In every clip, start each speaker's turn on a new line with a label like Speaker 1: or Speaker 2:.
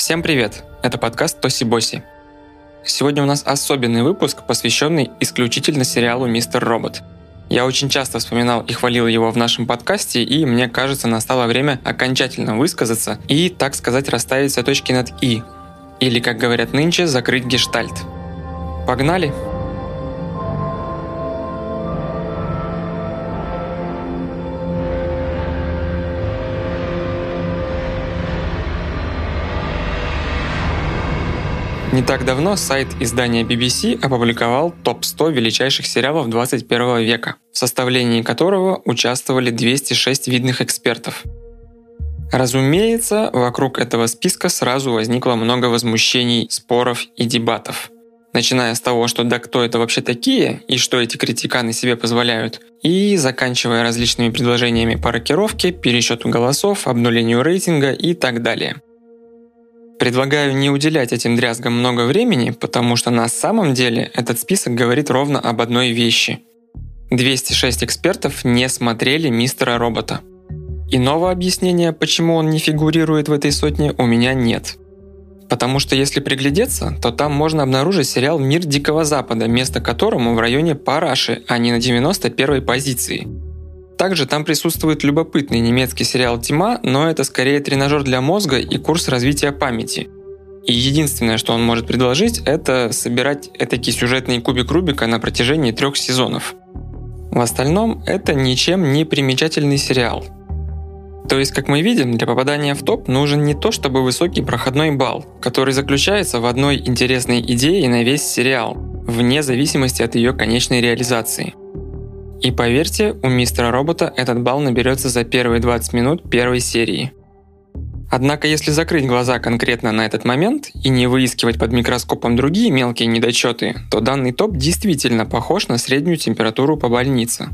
Speaker 1: Всем привет! Это подкаст Тоси Боси. Сегодня у нас особенный выпуск, посвященный исключительно сериалу «Мистер Робот». Я очень часто вспоминал и хвалил его в нашем подкасте, и мне кажется, настало время окончательно высказаться и, так сказать, расставить все точки над «и». Или, как говорят нынче, закрыть гештальт. Погнали! Погнали! Не так давно сайт издания BBC опубликовал топ-100 величайших сериалов 21 века, в составлении которого участвовали 206 видных экспертов. Разумеется, вокруг этого списка сразу возникло много возмущений, споров и дебатов. Начиная с того, что да кто это вообще такие, и что эти критиканы себе позволяют, и заканчивая различными предложениями по рокировке, пересчету голосов, обнулению рейтинга и так далее – Предлагаю не уделять этим дрязгам много времени, потому что на самом деле этот список говорит ровно об одной вещи. 206 экспертов не смотрели «Мистера Робота». Иного объяснения, почему он не фигурирует в этой сотне, у меня нет. Потому что если приглядеться, то там можно обнаружить сериал «Мир Дикого Запада», место которому в районе Параши, а не на 91 позиции – также там присутствует любопытный немецкий сериал «Тьма», но это скорее тренажер для мозга и курс развития памяти. И единственное, что он может предложить, это собирать этакий сюжетный кубик Рубика на протяжении трех сезонов. В остальном это ничем не примечательный сериал. То есть, как мы видим, для попадания в топ нужен не то чтобы высокий проходной балл, который заключается в одной интересной идее на весь сериал, вне зависимости от ее конечной реализации. И поверьте, у мистера робота этот балл наберется за первые 20 минут первой серии. Однако если закрыть глаза конкретно на этот момент и не выискивать под микроскопом другие мелкие недочеты, то данный топ действительно похож на среднюю температуру по больнице.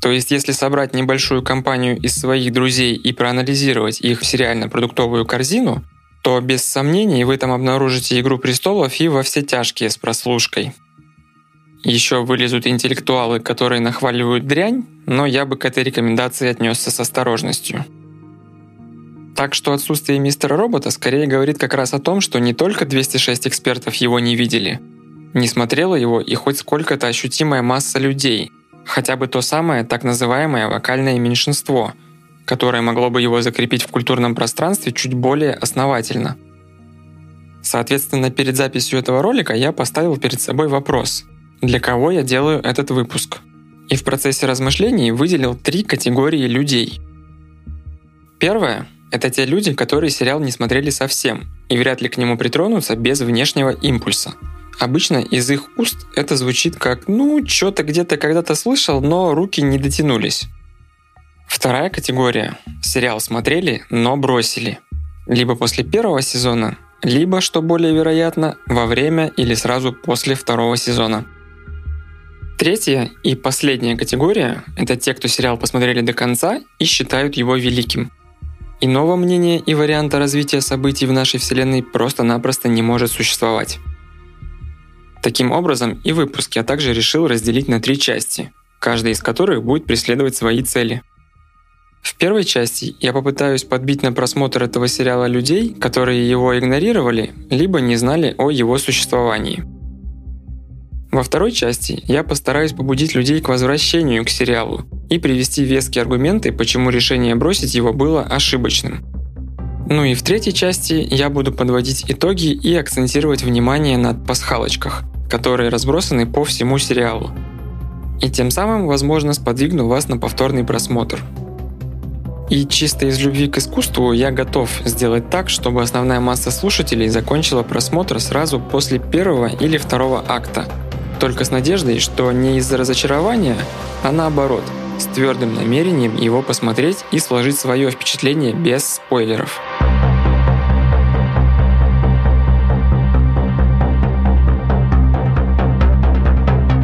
Speaker 1: То есть если собрать небольшую компанию из своих друзей и проанализировать их сериально-продуктовую корзину, то без сомнений вы там обнаружите «Игру престолов» и «Во все тяжкие» с прослушкой – еще вылезут интеллектуалы, которые нахваливают дрянь, но я бы к этой рекомендации отнесся с осторожностью. Так что отсутствие мистера робота скорее говорит как раз о том, что не только 206 экспертов его не видели, не смотрела его и хоть сколько-то ощутимая масса людей, хотя бы то самое так называемое вокальное меньшинство, которое могло бы его закрепить в культурном пространстве чуть более основательно. Соответственно, перед записью этого ролика я поставил перед собой вопрос – для кого я делаю этот выпуск. И в процессе размышлений выделил три категории людей. Первое – это те люди, которые сериал не смотрели совсем и вряд ли к нему притронутся без внешнего импульса. Обычно из их уст это звучит как «ну, что-то где-то когда-то слышал, но руки не дотянулись». Вторая категория – сериал смотрели, но бросили. Либо после первого сезона, либо, что более вероятно, во время или сразу после второго сезона – Третья и последняя категория – это те, кто сериал посмотрели до конца и считают его великим. Иного мнения и варианта развития событий в нашей Вселенной просто-напросто не может существовать. Таким образом, и выпуск я также решил разделить на три части, каждая из которых будет преследовать свои цели. В первой части я попытаюсь подбить на просмотр этого сериала людей, которые его игнорировали, либо не знали о его существовании – во второй части я постараюсь побудить людей к возвращению к сериалу и привести веские аргументы, почему решение бросить его было ошибочным. Ну и в третьей части я буду подводить итоги и акцентировать внимание на пасхалочках, которые разбросаны по всему сериалу. И тем самым, возможно, сподвигну вас на повторный просмотр. И чисто из любви к искусству я готов сделать так, чтобы основная масса слушателей закончила просмотр сразу после первого или второго акта – только с надеждой, что не из-за разочарования, а наоборот, с твердым намерением его посмотреть и сложить свое впечатление без спойлеров.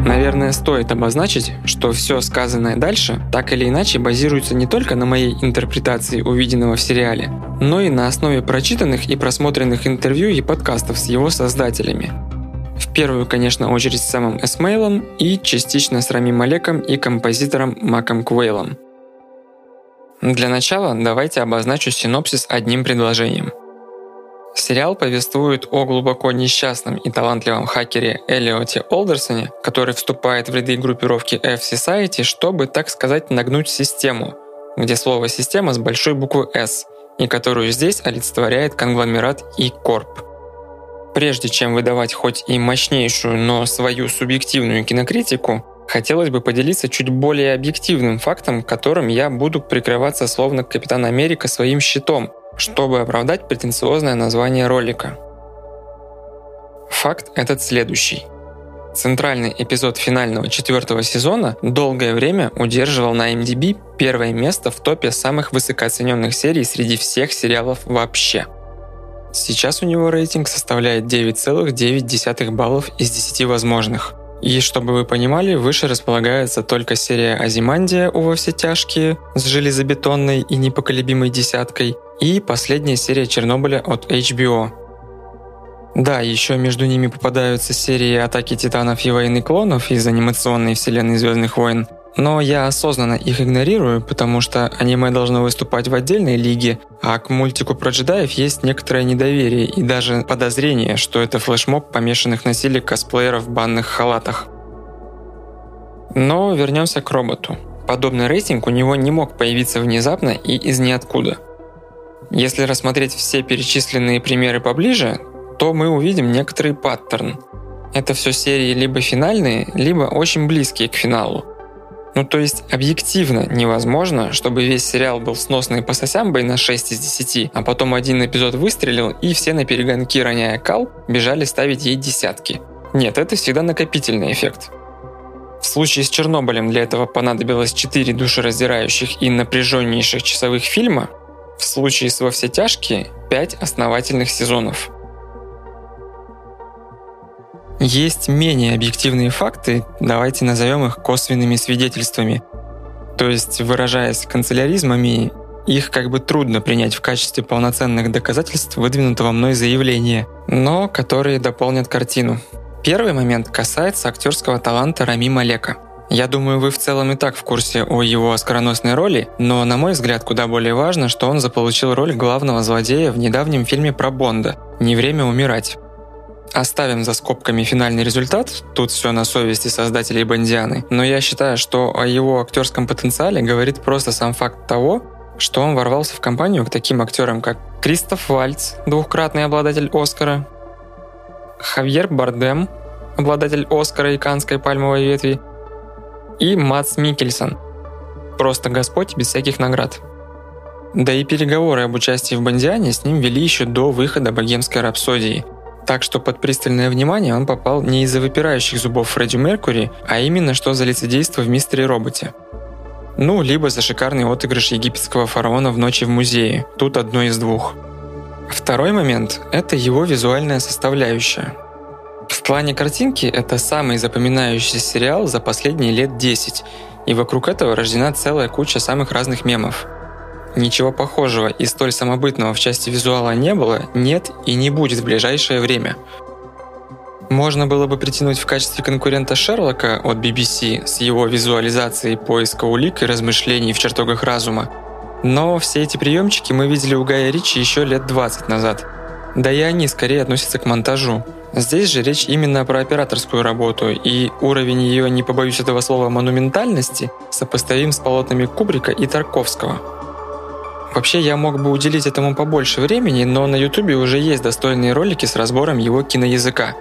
Speaker 1: Наверное, стоит обозначить, что все сказанное дальше так или иначе базируется не только на моей интерпретации увиденного в сериале, но и на основе прочитанных и просмотренных интервью и подкастов с его создателями. Первую, конечно, очередь с самым Эсмейлом и частично с Рами Малеком и композитором Маком Квейлом. Для начала давайте обозначу синопсис одним предложением. Сериал повествует о глубоко несчастном и талантливом хакере Элиоте Олдерсоне, который вступает в ряды группировки F-Society, чтобы, так сказать, нагнуть систему, где слово «система» с большой буквы «S», и которую здесь олицетворяет конгломерат и корп. Прежде чем выдавать хоть и мощнейшую, но свою субъективную кинокритику, хотелось бы поделиться чуть более объективным фактом, которым я буду прикрываться словно Капитан Америка своим щитом, чтобы оправдать претенциозное название ролика. Факт этот следующий. Центральный эпизод финального четвертого сезона долгое время удерживал на MDB первое место в топе самых высокооцененных серий среди всех сериалов вообще. Сейчас у него рейтинг составляет 9,9 баллов из 10 возможных. И чтобы вы понимали, выше располагается только серия «Азимандия» у «Во все тяжкие» с железобетонной и непоколебимой десяткой и последняя серия «Чернобыля» от HBO – да, еще между ними попадаются серии «Атаки титанов» и «Войны клонов» из анимационной вселенной «Звездных войн», но я осознанно их игнорирую, потому что аниме должно выступать в отдельной лиге, а к мультику про джедаев есть некоторое недоверие и даже подозрение, что это флешмоб помешанных на силе косплееров в банных халатах. Но вернемся к роботу. Подобный рейтинг у него не мог появиться внезапно и из ниоткуда. Если рассмотреть все перечисленные примеры поближе, то мы увидим некоторый паттерн. Это все серии либо финальные, либо очень близкие к финалу. Ну то есть объективно невозможно, чтобы весь сериал был сносный по сосямбой на 6 из 10, а потом один эпизод выстрелил и все на перегонки роняя кал бежали ставить ей десятки. Нет, это всегда накопительный эффект. В случае с Чернобылем для этого понадобилось 4 душераздирающих и напряженнейших часовых фильма, в случае с «Во все тяжкие» 5 основательных сезонов – есть менее объективные факты, давайте назовем их косвенными свидетельствами. То есть, выражаясь канцеляризмами, их как бы трудно принять в качестве полноценных доказательств выдвинутого мной заявления, но которые дополнят картину. Первый момент касается актерского таланта Рами Малека. Я думаю, вы в целом и так в курсе о его оскароносной роли, но, на мой взгляд, куда более важно, что он заполучил роль главного злодея в недавнем фильме про Бонда «Не время умирать». Оставим за скобками финальный результат, тут все на совести создателей Бондианы, но я считаю, что о его актерском потенциале говорит просто сам факт того, что он ворвался в компанию к таким актерам, как Кристоф Вальц, двухкратный обладатель Оскара, Хавьер Бардем, обладатель Оскара и Канской пальмовой ветви, и Мац Микельсон, просто Господь без всяких наград. Да и переговоры об участии в Бондиане с ним вели еще до выхода «Богемской рапсодии», так что под пристальное внимание он попал не из-за выпирающих зубов Фредди Меркури, а именно что за лицедейство в «Мистере Роботе». Ну, либо за шикарный отыгрыш египетского фараона в «Ночи в музее». Тут одно из двух. Второй момент – это его визуальная составляющая. В плане картинки это самый запоминающийся сериал за последние лет 10, и вокруг этого рождена целая куча самых разных мемов – Ничего похожего и столь самобытного в части визуала не было, нет и не будет в ближайшее время. Можно было бы притянуть в качестве конкурента Шерлока от BBC с его визуализацией поиска улик и размышлений в чертогах разума. Но все эти приемчики мы видели у Гая Ричи еще лет 20 назад. Да и они скорее относятся к монтажу. Здесь же речь именно про операторскую работу, и уровень ее, не побоюсь этого слова, монументальности сопоставим с полотнами Кубрика и Тарковского – Вообще я мог бы уделить этому побольше времени, но на ютубе уже есть достойные ролики с разбором его киноязыка.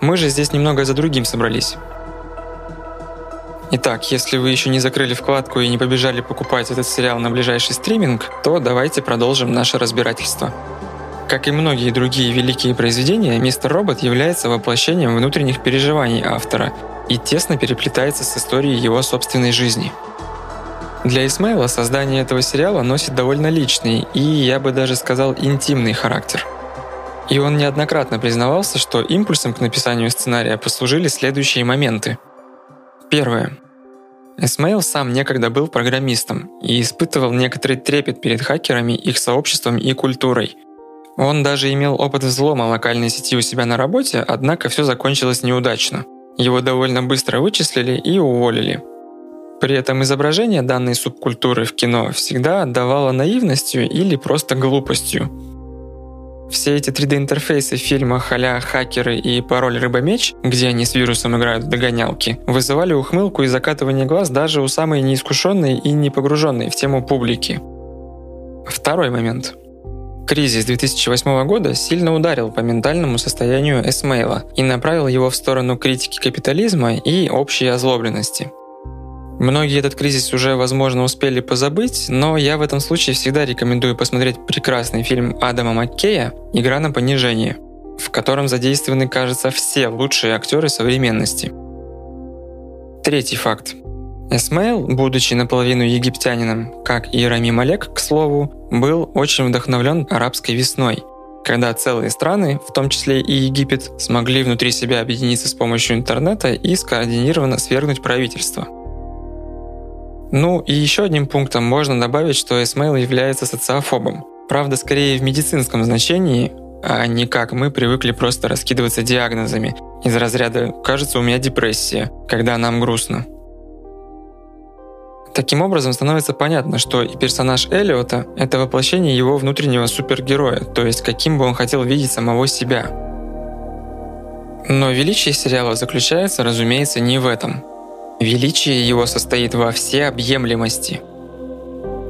Speaker 1: Мы же здесь немного за другим собрались. Итак, если вы еще не закрыли вкладку и не побежали покупать этот сериал на ближайший стриминг, то давайте продолжим наше разбирательство. Как и многие другие великие произведения, «Мистер Робот» является воплощением внутренних переживаний автора и тесно переплетается с историей его собственной жизни – для Исмейла создание этого сериала носит довольно личный и, я бы даже сказал, интимный характер. И он неоднократно признавался, что импульсом к написанию сценария послужили следующие моменты. Первое. Эсмейл сам некогда был программистом и испытывал некоторый трепет перед хакерами, их сообществом и культурой. Он даже имел опыт взлома локальной сети у себя на работе, однако все закончилось неудачно. Его довольно быстро вычислили и уволили – при этом изображение данной субкультуры в кино всегда отдавало наивностью или просто глупостью. все эти 3D-интерфейсы в фильмах «Хакеры» и «Пароль Рыбомеч», где они с вирусом играют в догонялки, вызывали ухмылку и закатывание глаз даже у самой неискушенной и не погруженной в тему публики. Второй момент. Кризис 2008 года сильно ударил по ментальному состоянию Эсмейла и направил его в сторону критики капитализма и общей озлобленности – Многие этот кризис уже, возможно, успели позабыть, но я в этом случае всегда рекомендую посмотреть прекрасный фильм Адама Маккея «Игра на понижение», в котором задействованы, кажется, все лучшие актеры современности. Третий факт. Эсмейл, будучи наполовину египтянином, как и Рами Малек, к слову, был очень вдохновлен арабской весной, когда целые страны, в том числе и Египет, смогли внутри себя объединиться с помощью интернета и скоординированно свергнуть правительство – ну и еще одним пунктом можно добавить, что Эсмейл является социофобом. Правда, скорее в медицинском значении, а не как мы привыкли просто раскидываться диагнозами из разряда «кажется, у меня депрессия», когда нам грустно. Таким образом, становится понятно, что и персонаж Эллиота — это воплощение его внутреннего супергероя, то есть каким бы он хотел видеть самого себя. Но величие сериала заключается, разумеется, не в этом — Величие его состоит во всеобъемлемости.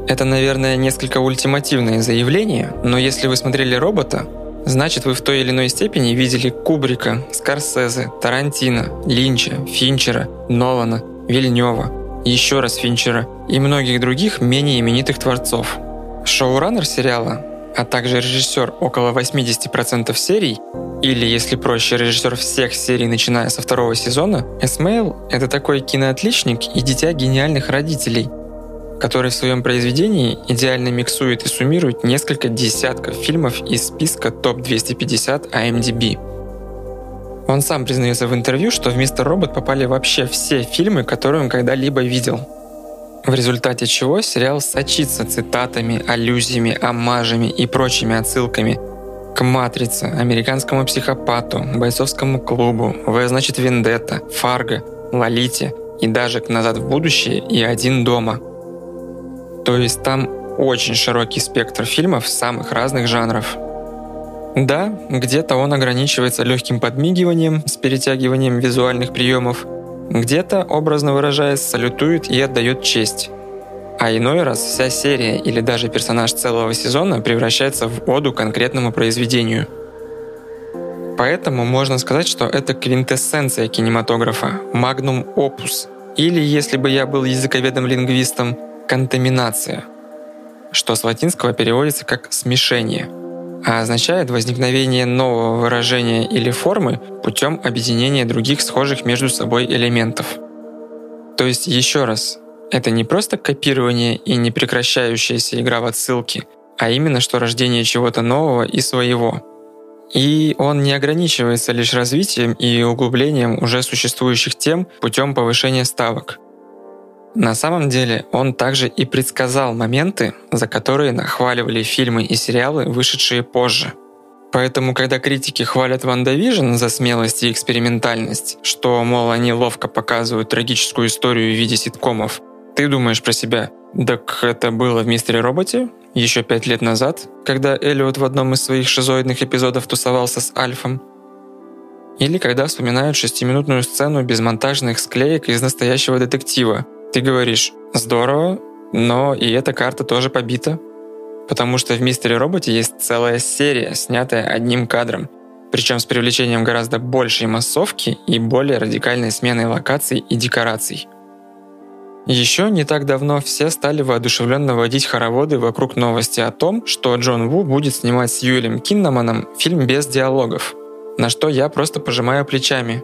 Speaker 1: Это, наверное, несколько ультимативное заявление, но если вы смотрели «Робота», значит вы в той или иной степени видели Кубрика, Скорсезе, Тарантино, Линча, Финчера, Нолана, Вильнева, еще раз Финчера и многих других менее именитых творцов. Шоураннер сериала а также режиссер около 80% серий, или, если проще, режиссер всех серий, начиная со второго сезона, Эсмейл — это такой киноотличник и дитя гениальных родителей, который в своем произведении идеально миксует и суммирует несколько десятков фильмов из списка топ-250 IMDb. Он сам признается в интервью, что в «Мистер Робот» попали вообще все фильмы, которые он когда-либо видел — в результате чего сериал сочится цитатами, аллюзиями, амажами и прочими отсылками к «Матрице», «Американскому психопату», «Бойцовскому клубу», «В значит Вендетта», «Фарго», «Лолите» и даже к «Назад в будущее» и «Один дома». То есть там очень широкий спектр фильмов самых разных жанров. Да, где-то он ограничивается легким подмигиванием с перетягиванием визуальных приемов – где-то, образно выражаясь, салютует и отдает честь. А иной раз вся серия или даже персонаж целого сезона превращается в оду конкретному произведению. Поэтому можно сказать, что это квинтэссенция кинематографа, магнум опус, или, если бы я был языковедом-лингвистом, контаминация, что с латинского переводится как «смешение», а означает возникновение нового выражения или формы путем объединения других схожих между собой элементов. То есть еще раз, это не просто копирование и непрекращающаяся игра в отсылки, а именно что рождение чего-то нового и своего. И он не ограничивается лишь развитием и углублением уже существующих тем путем повышения ставок – на самом деле он также и предсказал моменты, за которые нахваливали фильмы и сериалы, вышедшие позже. Поэтому, когда критики хвалят WandaVision за смелость и экспериментальность, что, мол, они ловко показывают трагическую историю в виде ситкомов, ты думаешь про себя, так это было в «Мистере Роботе» еще пять лет назад, когда Эллиот в одном из своих шизоидных эпизодов тусовался с Альфом? Или когда вспоминают шестиминутную сцену без монтажных склеек из настоящего детектива, ты говоришь, здорово, но и эта карта тоже побита. Потому что в «Мистере Роботе» есть целая серия, снятая одним кадром, причем с привлечением гораздо большей массовки и более радикальной сменой локаций и декораций. Еще не так давно все стали воодушевленно водить хороводы вокруг новости о том, что Джон Ву будет снимать с Юэлем Киннаманом фильм без диалогов, на что я просто пожимаю плечами.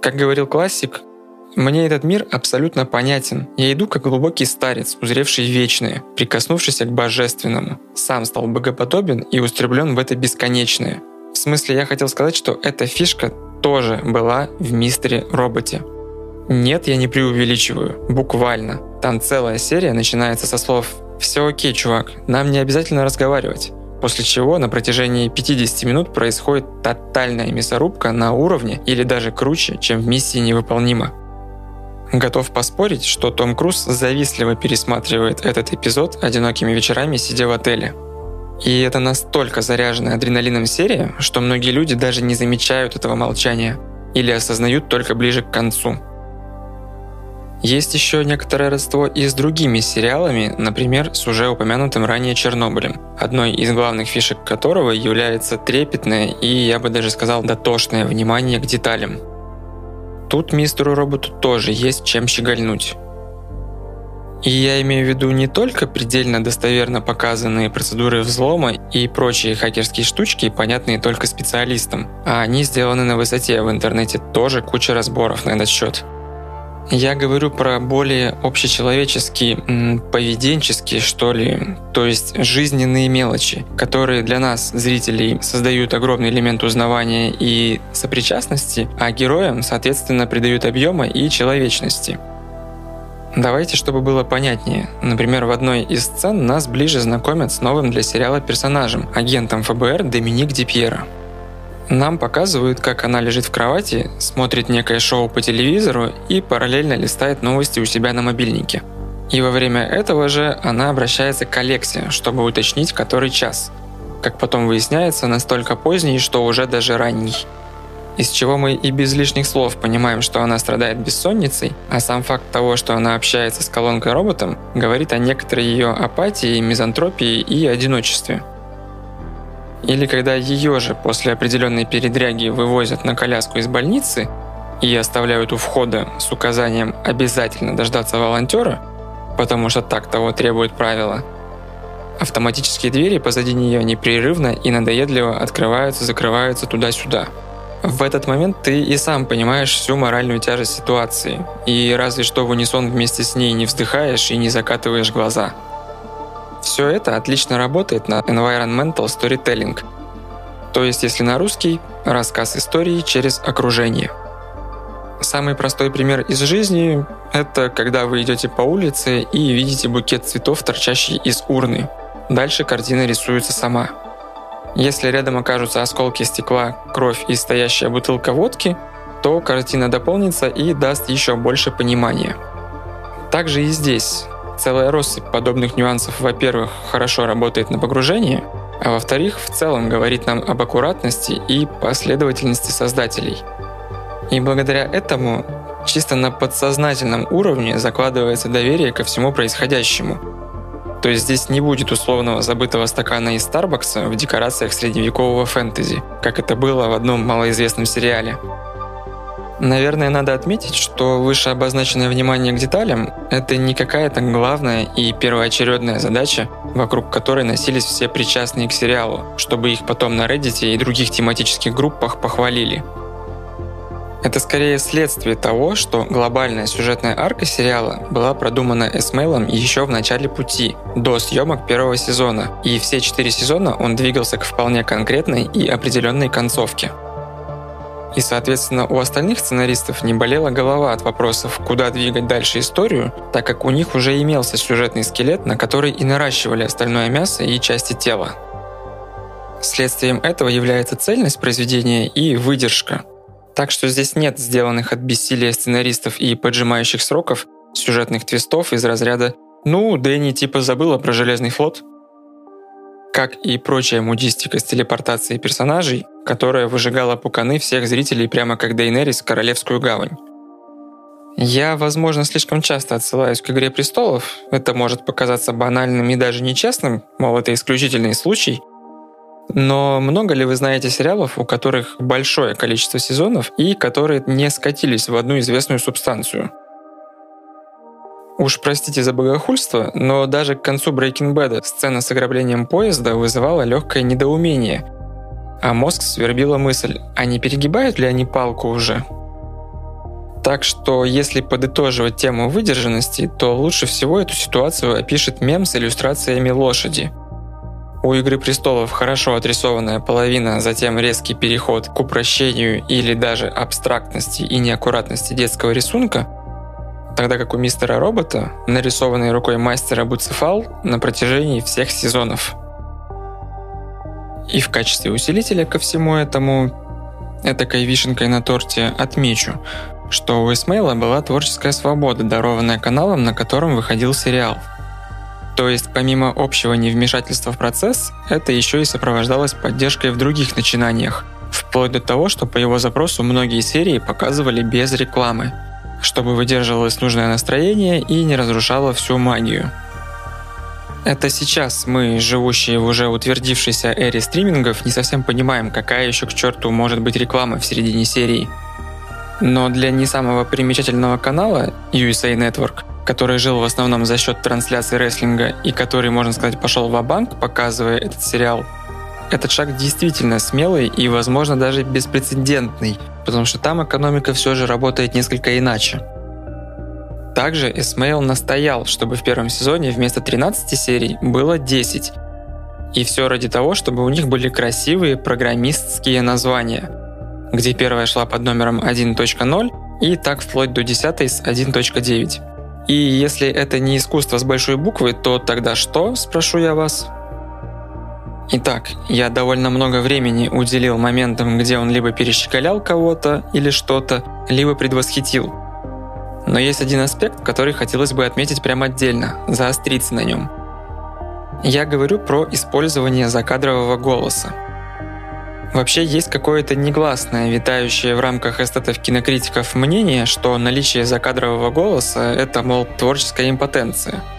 Speaker 1: Как говорил классик, мне этот мир абсолютно понятен. Я иду как глубокий старец, узревший вечное, прикоснувшийся к божественному. Сам стал богоподобен и устремлен в это бесконечное. В смысле, я хотел сказать, что эта фишка тоже была в мистере роботе. Нет, я не преувеличиваю. Буквально. Там целая серия начинается со слов «Все окей, чувак, нам не обязательно разговаривать». После чего на протяжении 50 минут происходит тотальная мясорубка на уровне или даже круче, чем в миссии невыполнима. Готов поспорить, что Том Круз завистливо пересматривает этот эпизод одинокими вечерами, сидя в отеле. И это настолько заряженная адреналином серия, что многие люди даже не замечают этого молчания или осознают только ближе к концу. Есть еще некоторое родство и с другими сериалами, например, с уже упомянутым ранее Чернобылем, одной из главных фишек которого является трепетное и, я бы даже сказал, дотошное внимание к деталям. Тут мистеру роботу тоже есть чем щегольнуть. И я имею в виду не только предельно достоверно показанные процедуры взлома и прочие хакерские штучки, понятные только специалистам, а они сделаны на высоте, в интернете тоже куча разборов на этот счет. Я говорю про более общечеловеческие, поведенческие, что ли, то есть жизненные мелочи, которые для нас, зрителей, создают огромный элемент узнавания и сопричастности, а героям, соответственно, придают объема и человечности. Давайте, чтобы было понятнее. Например, в одной из сцен нас ближе знакомят с новым для сериала персонажем, агентом ФБР Доминик Дипьера. Нам показывают, как она лежит в кровати, смотрит некое шоу по телевизору и параллельно листает новости у себя на мобильнике. И во время этого же она обращается к Алексе, чтобы уточнить, который час. Как потом выясняется, настолько поздний, что уже даже ранний. Из чего мы и без лишних слов понимаем, что она страдает бессонницей, а сам факт того, что она общается с колонкой-роботом, говорит о некоторой ее апатии, мизантропии и одиночестве – или когда ее же после определенной передряги вывозят на коляску из больницы и оставляют у входа с указанием обязательно дождаться волонтера, потому что так того требует правила, автоматические двери позади нее непрерывно и надоедливо открываются, закрываются туда-сюда. В этот момент ты и сам понимаешь всю моральную тяжесть ситуации, и разве что в унисон вместе с ней не вздыхаешь и не закатываешь глаза – все это отлично работает на environmental storytelling, то есть, если на русский, рассказ истории через окружение. Самый простой пример из жизни – это когда вы идете по улице и видите букет цветов, торчащий из урны. Дальше картина рисуется сама. Если рядом окажутся осколки стекла, кровь и стоящая бутылка водки, то картина дополнится и даст еще больше понимания. Также и здесь Целая россыпь подобных нюансов, во-первых, хорошо работает на погружение, а во-вторых, в целом говорит нам об аккуратности и последовательности создателей. И благодаря этому чисто на подсознательном уровне закладывается доверие ко всему происходящему. То есть здесь не будет условного забытого стакана из Старбакса в декорациях средневекового фэнтези, как это было в одном малоизвестном сериале – Наверное, надо отметить, что выше обозначенное внимание к деталям – это не какая-то главная и первоочередная задача, вокруг которой носились все причастные к сериалу, чтобы их потом на Reddit и других тематических группах похвалили. Это скорее следствие того, что глобальная сюжетная арка сериала была продумана Эсмейлом еще в начале пути, до съемок первого сезона, и все четыре сезона он двигался к вполне конкретной и определенной концовке – и, соответственно, у остальных сценаристов не болела голова от вопросов, куда двигать дальше историю, так как у них уже имелся сюжетный скелет, на который и наращивали остальное мясо и части тела. Следствием этого является цельность произведения и выдержка. Так что здесь нет сделанных от бессилия сценаристов и поджимающих сроков сюжетных твистов из разряда «Ну, Дэнни типа забыла про Железный флот», как и прочая мудистика с телепортацией персонажей, которая выжигала пуканы всех зрителей прямо как Дейнерис Королевскую гавань. Я, возможно, слишком часто отсылаюсь к «Игре престолов». Это может показаться банальным и даже нечестным, мол, это исключительный случай. Но много ли вы знаете сериалов, у которых большое количество сезонов и которые не скатились в одну известную субстанцию – Уж простите за богохульство, но даже к концу Breaking Bad сцена с ограблением поезда вызывала легкое недоумение. А мозг свербила мысль, а не перегибают ли они палку уже? Так что, если подытоживать тему выдержанности, то лучше всего эту ситуацию опишет мем с иллюстрациями лошади. У «Игры престолов» хорошо отрисованная половина, затем резкий переход к упрощению или даже абстрактности и неаккуратности детского рисунка – тогда как у мистера робота, нарисованный рукой мастера Буцефал на протяжении всех сезонов. И в качестве усилителя ко всему этому, этакой вишенкой на торте, отмечу, что у Исмейла была творческая свобода, дарованная каналом, на котором выходил сериал. То есть помимо общего невмешательства в процесс, это еще и сопровождалось поддержкой в других начинаниях, вплоть до того, что по его запросу многие серии показывали без рекламы, чтобы выдерживалось нужное настроение и не разрушало всю магию. Это сейчас мы, живущие в уже утвердившейся эре стримингов, не совсем понимаем, какая еще к черту может быть реклама в середине серии. Но для не самого примечательного канала USA Network, который жил в основном за счет трансляции рестлинга и который, можно сказать, пошел в банк показывая этот сериал, этот шаг действительно смелый и, возможно, даже беспрецедентный, потому что там экономика все же работает несколько иначе. Также Эсмейл настоял, чтобы в первом сезоне вместо 13 серий было 10. И все ради того, чтобы у них были красивые программистские названия, где первая шла под номером 1.0 и так вплоть до 10 с 1.9. И если это не искусство с большой буквы, то тогда что, спрошу я вас? Итак, я довольно много времени уделил моментам, где он либо перещекалял кого-то или что-то, либо предвосхитил. Но есть один аспект, который хотелось бы отметить прямо отдельно, заостриться на нем. Я говорю про использование закадрового голоса. Вообще есть какое-то негласное, витающее в рамках эстетов-кинокритиков мнение, что наличие закадрового голоса – это, мол, творческая импотенция –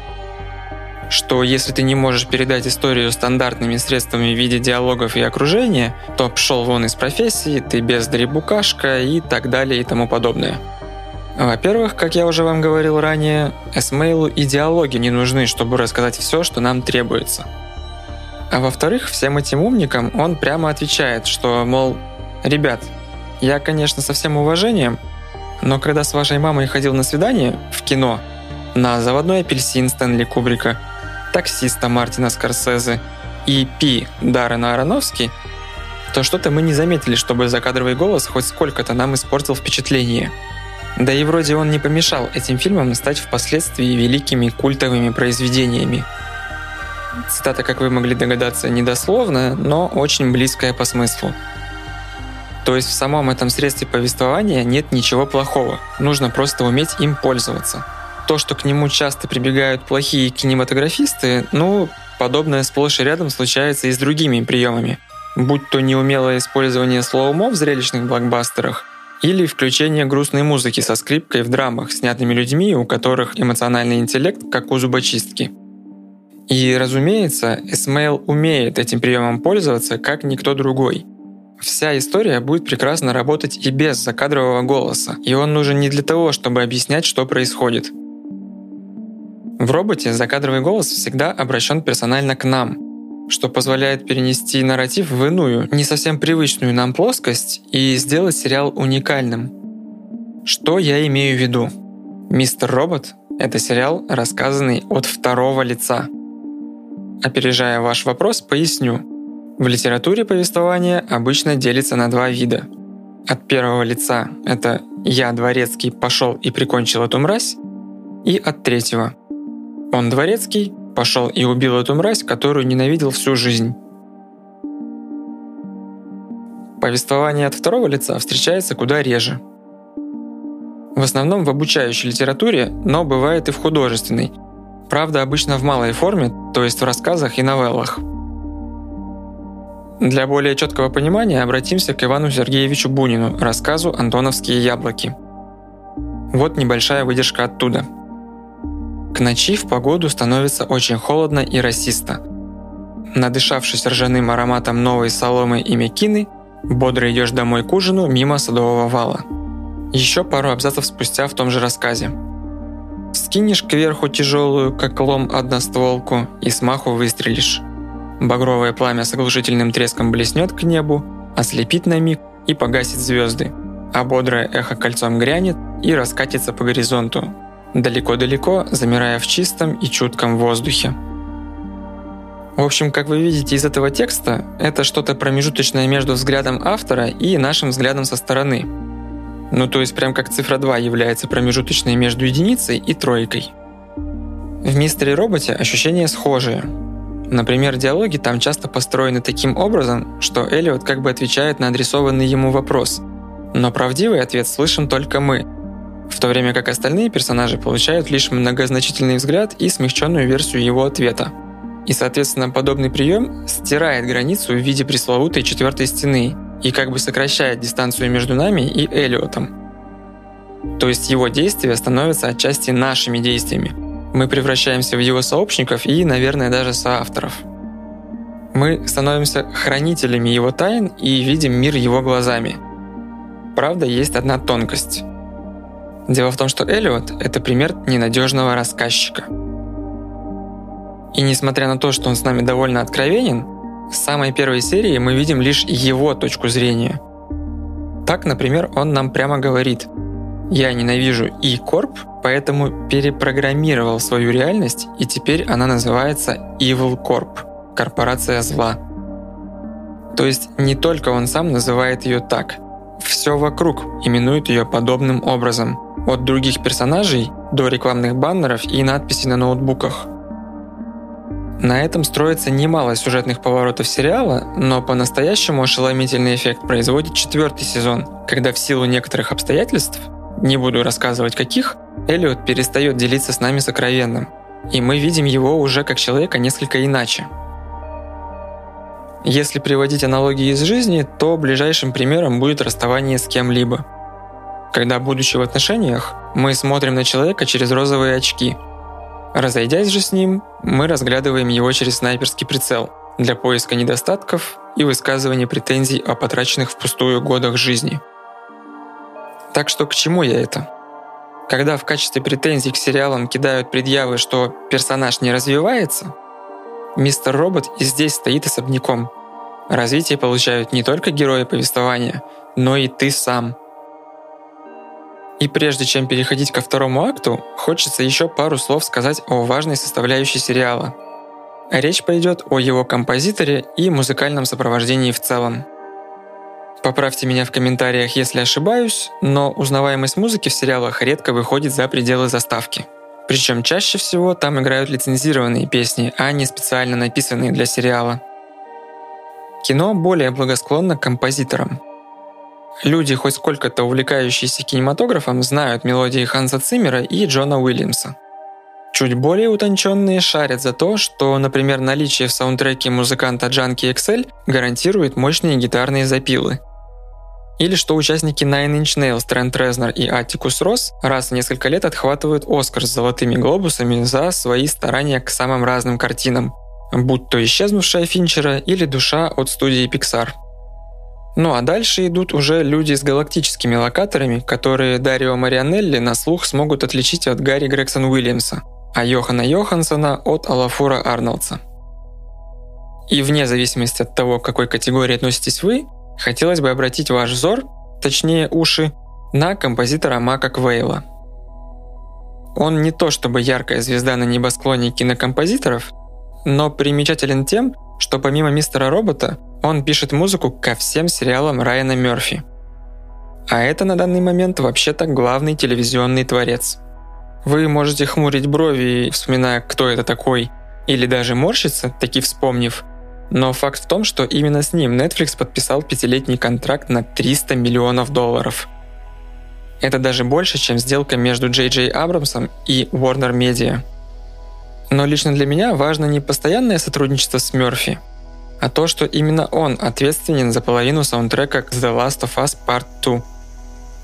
Speaker 1: что если ты не можешь передать историю стандартными средствами в виде диалогов и окружения, то пшел вон из профессии, ты бездарь букашка и так далее и тому подобное. Во-первых, как я уже вам говорил ранее, Эсмейлу и диалоги не нужны, чтобы рассказать все, что нам требуется. А во-вторых, всем этим умникам он прямо отвечает, что, мол, «Ребят, я, конечно, со всем уважением, но когда с вашей мамой ходил на свидание в кино, на заводной апельсин Стэнли Кубрика – таксиста Мартина Скорсезе и Пи Даррена Аронофски, то что-то мы не заметили, чтобы закадровый голос хоть сколько-то нам испортил впечатление. Да и вроде он не помешал этим фильмам стать впоследствии великими культовыми произведениями. Цитата, как вы могли догадаться, недословная, но очень близкая по смыслу. То есть в самом этом средстве повествования нет ничего плохого, нужно просто уметь им пользоваться – то, что к нему часто прибегают плохие кинематографисты, ну, подобное сплошь и рядом случается и с другими приемами. Будь то неумелое использование слоумо в зрелищных блокбастерах, или включение грустной музыки со скрипкой в драмах, снятыми людьми, у которых эмоциональный интеллект как у зубочистки. И, разумеется, Эсмейл умеет этим приемом пользоваться, как никто другой. Вся история будет прекрасно работать и без закадрового голоса, и он нужен не для того, чтобы объяснять, что происходит – в роботе закадровый голос всегда обращен персонально к нам, что позволяет перенести нарратив в иную, не совсем привычную нам плоскость и сделать сериал уникальным. Что я имею в виду? «Мистер Робот» — это сериал, рассказанный от второго лица. Опережая ваш вопрос, поясню. В литературе повествование обычно делится на два вида. От первого лица — это «я, дворецкий, пошел и прикончил эту мразь», и от третьего — он дворецкий, пошел и убил эту мразь, которую ненавидел всю жизнь. Повествование от второго лица встречается куда реже. В основном в обучающей литературе, но бывает и в художественной. Правда, обычно в малой форме, то есть в рассказах и новеллах. Для более четкого понимания обратимся к Ивану Сергеевичу Бунину, рассказу «Антоновские яблоки». Вот небольшая выдержка оттуда – к ночи в погоду становится очень холодно и расисто. Надышавшись ржаным ароматом новой соломы и мекины, бодро идешь домой к ужину мимо садового вала. Еще пару абзацев спустя в том же рассказе. Скинешь кверху тяжелую, как лом, одностволку и смаху выстрелишь. Багровое пламя с оглушительным треском блеснет к небу, ослепит на миг и погасит звезды, а бодрое эхо кольцом грянет и раскатится по горизонту, далеко-далеко, замирая в чистом и чутком воздухе. В общем, как вы видите из этого текста, это что-то промежуточное между взглядом автора и нашим взглядом со стороны. Ну то есть прям как цифра 2 является промежуточной между единицей и тройкой. В «Мистере Роботе» ощущения схожие. Например, диалоги там часто построены таким образом, что Эллиот как бы отвечает на адресованный ему вопрос, но правдивый ответ слышим только мы, в то время как остальные персонажи получают лишь многозначительный взгляд и смягченную версию его ответа. И, соответственно, подобный прием стирает границу в виде пресловутой четвертой стены и как бы сокращает дистанцию между нами и Эллиотом. То есть его действия становятся отчасти нашими действиями. Мы превращаемся в его сообщников и, наверное, даже соавторов. Мы становимся хранителями его тайн и видим мир его глазами. Правда, есть одна тонкость. Дело в том, что Эллиот — это пример ненадежного рассказчика. И несмотря на то, что он с нами довольно откровенен, с самой первой серии мы видим лишь его точку зрения. Так, например, он нам прямо говорит «Я ненавижу и корп, поэтому перепрограммировал свою реальность, и теперь она называется Evil Corp – корпорация зла». То есть не только он сам называет ее так, все вокруг именует ее подобным образом, от других персонажей до рекламных баннеров и надписей на ноутбуках – на этом строится немало сюжетных поворотов сериала, но по-настоящему ошеломительный эффект производит четвертый сезон, когда в силу некоторых обстоятельств, не буду рассказывать каких, Эллиот перестает делиться с нами сокровенным, и мы видим его уже как человека несколько иначе. Если приводить аналогии из жизни, то ближайшим примером будет расставание с кем-либо. Когда, будучи в отношениях, мы смотрим на человека через розовые очки – Разойдясь же с ним, мы разглядываем его через снайперский прицел для поиска недостатков и высказывания претензий о потраченных впустую годах жизни. Так что к чему я это? Когда в качестве претензий к сериалам кидают предъявы, что персонаж не развивается, мистер Робот и здесь стоит особняком. Развитие получают не только герои повествования, но и ты сам – и прежде чем переходить ко второму акту, хочется еще пару слов сказать о важной составляющей сериала. Речь пойдет о его композиторе и музыкальном сопровождении в целом. Поправьте меня в комментариях, если ошибаюсь, но узнаваемость музыки в сериалах редко выходит за пределы заставки. Причем чаще всего там играют лицензированные песни, а не специально написанные для сериала. Кино более благосклонно к композиторам – Люди, хоть сколько-то увлекающиеся кинематографом, знают мелодии Ханса Циммера и Джона Уильямса. Чуть более утонченные шарят за то, что, например, наличие в саундтреке музыканта Джанки XL гарантирует мощные гитарные запилы. Или что участники Nine Inch Nails Трент Резнер и Атикус Росс раз в несколько лет отхватывают Оскар с золотыми глобусами за свои старания к самым разным картинам, будь то исчезнувшая Финчера или душа от студии Pixar – ну а дальше идут уже люди с галактическими локаторами, которые Дарио Марианелли на слух смогут отличить от Гарри Грегсон Уильямса, а Йохана Йохансона от Алафура Арнольдса. И вне зависимости от того, к какой категории относитесь вы, хотелось бы обратить ваш взор, точнее уши, на композитора Мака Квейла. Он не то чтобы яркая звезда на небосклоне кинокомпозиторов, но примечателен тем, что помимо «Мистера Робота» он пишет музыку ко всем сериалам Райана Мерфи. А это на данный момент вообще-то главный телевизионный творец. Вы можете хмурить брови, вспоминая, кто это такой, или даже морщиться, таки вспомнив, но факт в том, что именно с ним Netflix подписал пятилетний контракт на 300 миллионов долларов. Это даже больше, чем сделка между Джей Джей Абрамсом и Warner Media – но лично для меня важно не постоянное сотрудничество с Мерфи, а то, что именно он ответственен за половину саундтрека к The Last of Us Part 2,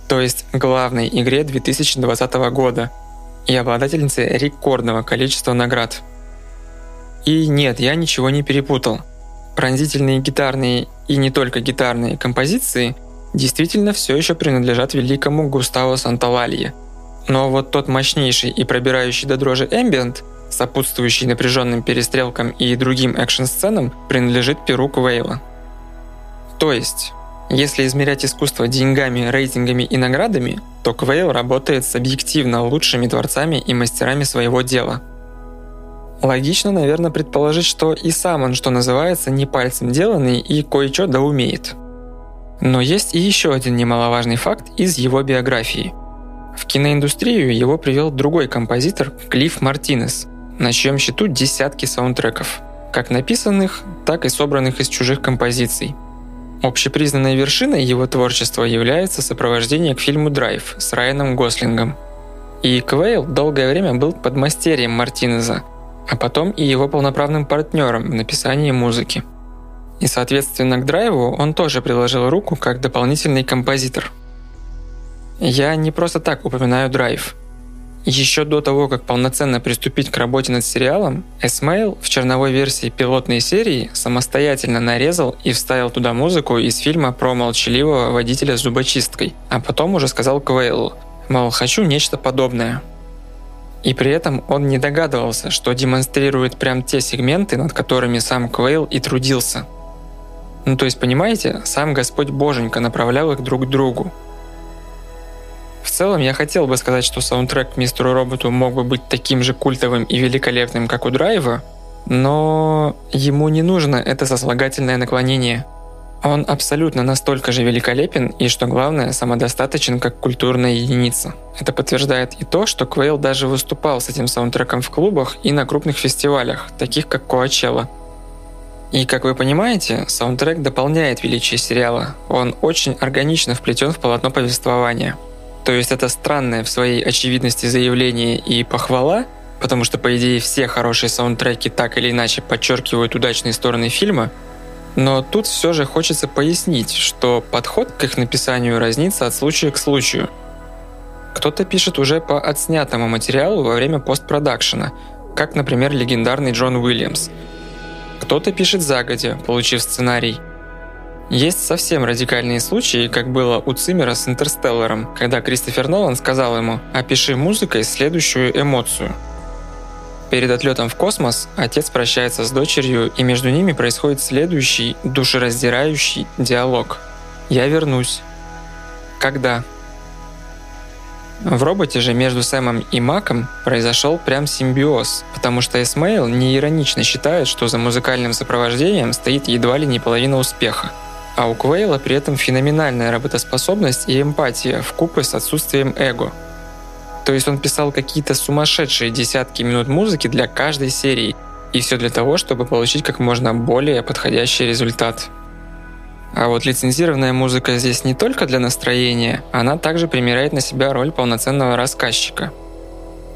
Speaker 1: то есть главной игре 2020 года и обладательницей рекордного количества наград. И нет, я ничего не перепутал. Пронзительные гитарные и не только гитарные композиции действительно все еще принадлежат великому Густаво Санталалье. Но вот тот мощнейший и пробирающий до дрожи эмбиент – сопутствующий напряженным перестрелкам и другим экшн-сценам, принадлежит перу Квейла. То есть, если измерять искусство деньгами, рейтингами и наградами, то Квейл работает с объективно лучшими творцами и мастерами своего дела. Логично, наверное, предположить, что и сам он, что называется, не пальцем деланный и кое-что да умеет. Но есть и еще один немаловажный факт из его биографии. В киноиндустрию его привел другой композитор Клифф Мартинес, на чьем счету десятки саундтреков, как написанных, так и собранных из чужих композиций. Общепризнанной вершиной его творчества является сопровождение к фильму «Драйв» с Райаном Гослингом. И Квейл долгое время был подмастерьем Мартинеза, а потом и его полноправным партнером в написании музыки. И, соответственно, к драйву он тоже приложил руку как дополнительный композитор. Я не просто так упоминаю драйв – еще до того, как полноценно приступить к работе над сериалом, Эсмейл в черновой версии пилотной серии самостоятельно нарезал и вставил туда музыку из фильма про молчаливого водителя с зубочисткой, а потом уже сказал Квейлу, мол, хочу нечто подобное. И при этом он не догадывался, что демонстрирует прям те сегменты, над которыми сам Квейл и трудился. Ну то есть, понимаете, сам Господь Боженька направлял их друг к другу, в целом, я хотел бы сказать, что саундтрек к Мистеру Роботу мог бы быть таким же культовым и великолепным, как у Драйва, но ему не нужно это сослагательное наклонение. Он абсолютно настолько же великолепен и, что главное, самодостаточен как культурная единица. Это подтверждает и то, что Квейл даже выступал с этим саундтреком в клубах и на крупных фестивалях, таких как Коачелла. И, как вы понимаете, саундтрек дополняет величие сериала. Он очень органично вплетен в полотно повествования – то есть это странное в своей очевидности заявление и похвала, потому что, по идее, все хорошие саундтреки так или иначе подчеркивают удачные стороны фильма, но тут все же хочется пояснить, что подход к их написанию разнится от случая к случаю. Кто-то пишет уже по отснятому материалу во время постпродакшена, как, например, легендарный Джон Уильямс. Кто-то пишет загодя, получив сценарий – есть совсем радикальные случаи, как было у Циммера с «Интерстелларом», когда Кристофер Нолан сказал ему «опиши музыкой следующую эмоцию». Перед отлетом в космос отец прощается с дочерью, и между ними происходит следующий душераздирающий диалог. «Я вернусь». Когда? В роботе же между Сэмом и Маком произошел прям симбиоз, потому что Эсмейл не иронично считает, что за музыкальным сопровождением стоит едва ли не половина успеха. А у Квейла при этом феноменальная работоспособность и эмпатия в купе с отсутствием эго. То есть он писал какие-то сумасшедшие десятки минут музыки для каждой серии, и все для того, чтобы получить как можно более подходящий результат. А вот лицензированная музыка здесь не только для настроения, она также примеряет на себя роль полноценного рассказчика.